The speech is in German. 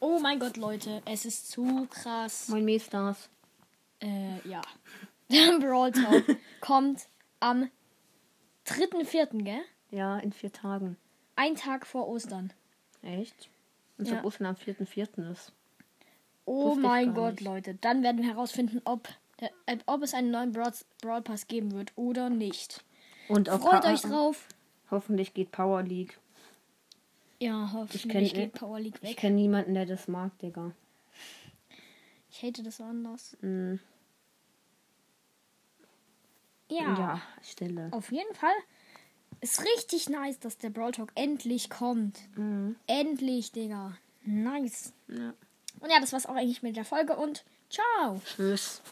Oh mein Gott, Leute, es ist zu krass. Moin Meestars. Äh, ja. Der Brawl Talk kommt am 3.4., gell? Ja, in vier Tagen. Ein Tag vor Ostern. Echt? Und Ja. Ostern am 4.4. ist. Oh mein Gott, nicht. Leute. Dann werden wir herausfinden, ob, der, äh, ob es einen neuen Brawl, Brawl Pass geben wird oder nicht. Und Freut euch drauf. Hoffentlich geht Power League. Ja, hoffentlich kenn- geht Power League Ich weg. kenne niemanden, der das mag, Digga. Ich hate das anders. Mm, Ja, ja, Stille. auf jeden Fall ist richtig nice, dass der Brawl Talk endlich kommt. Mhm. Endlich, Digga. Nice. Ja. Und ja, das war's auch eigentlich mit der Folge und ciao. Tschüss.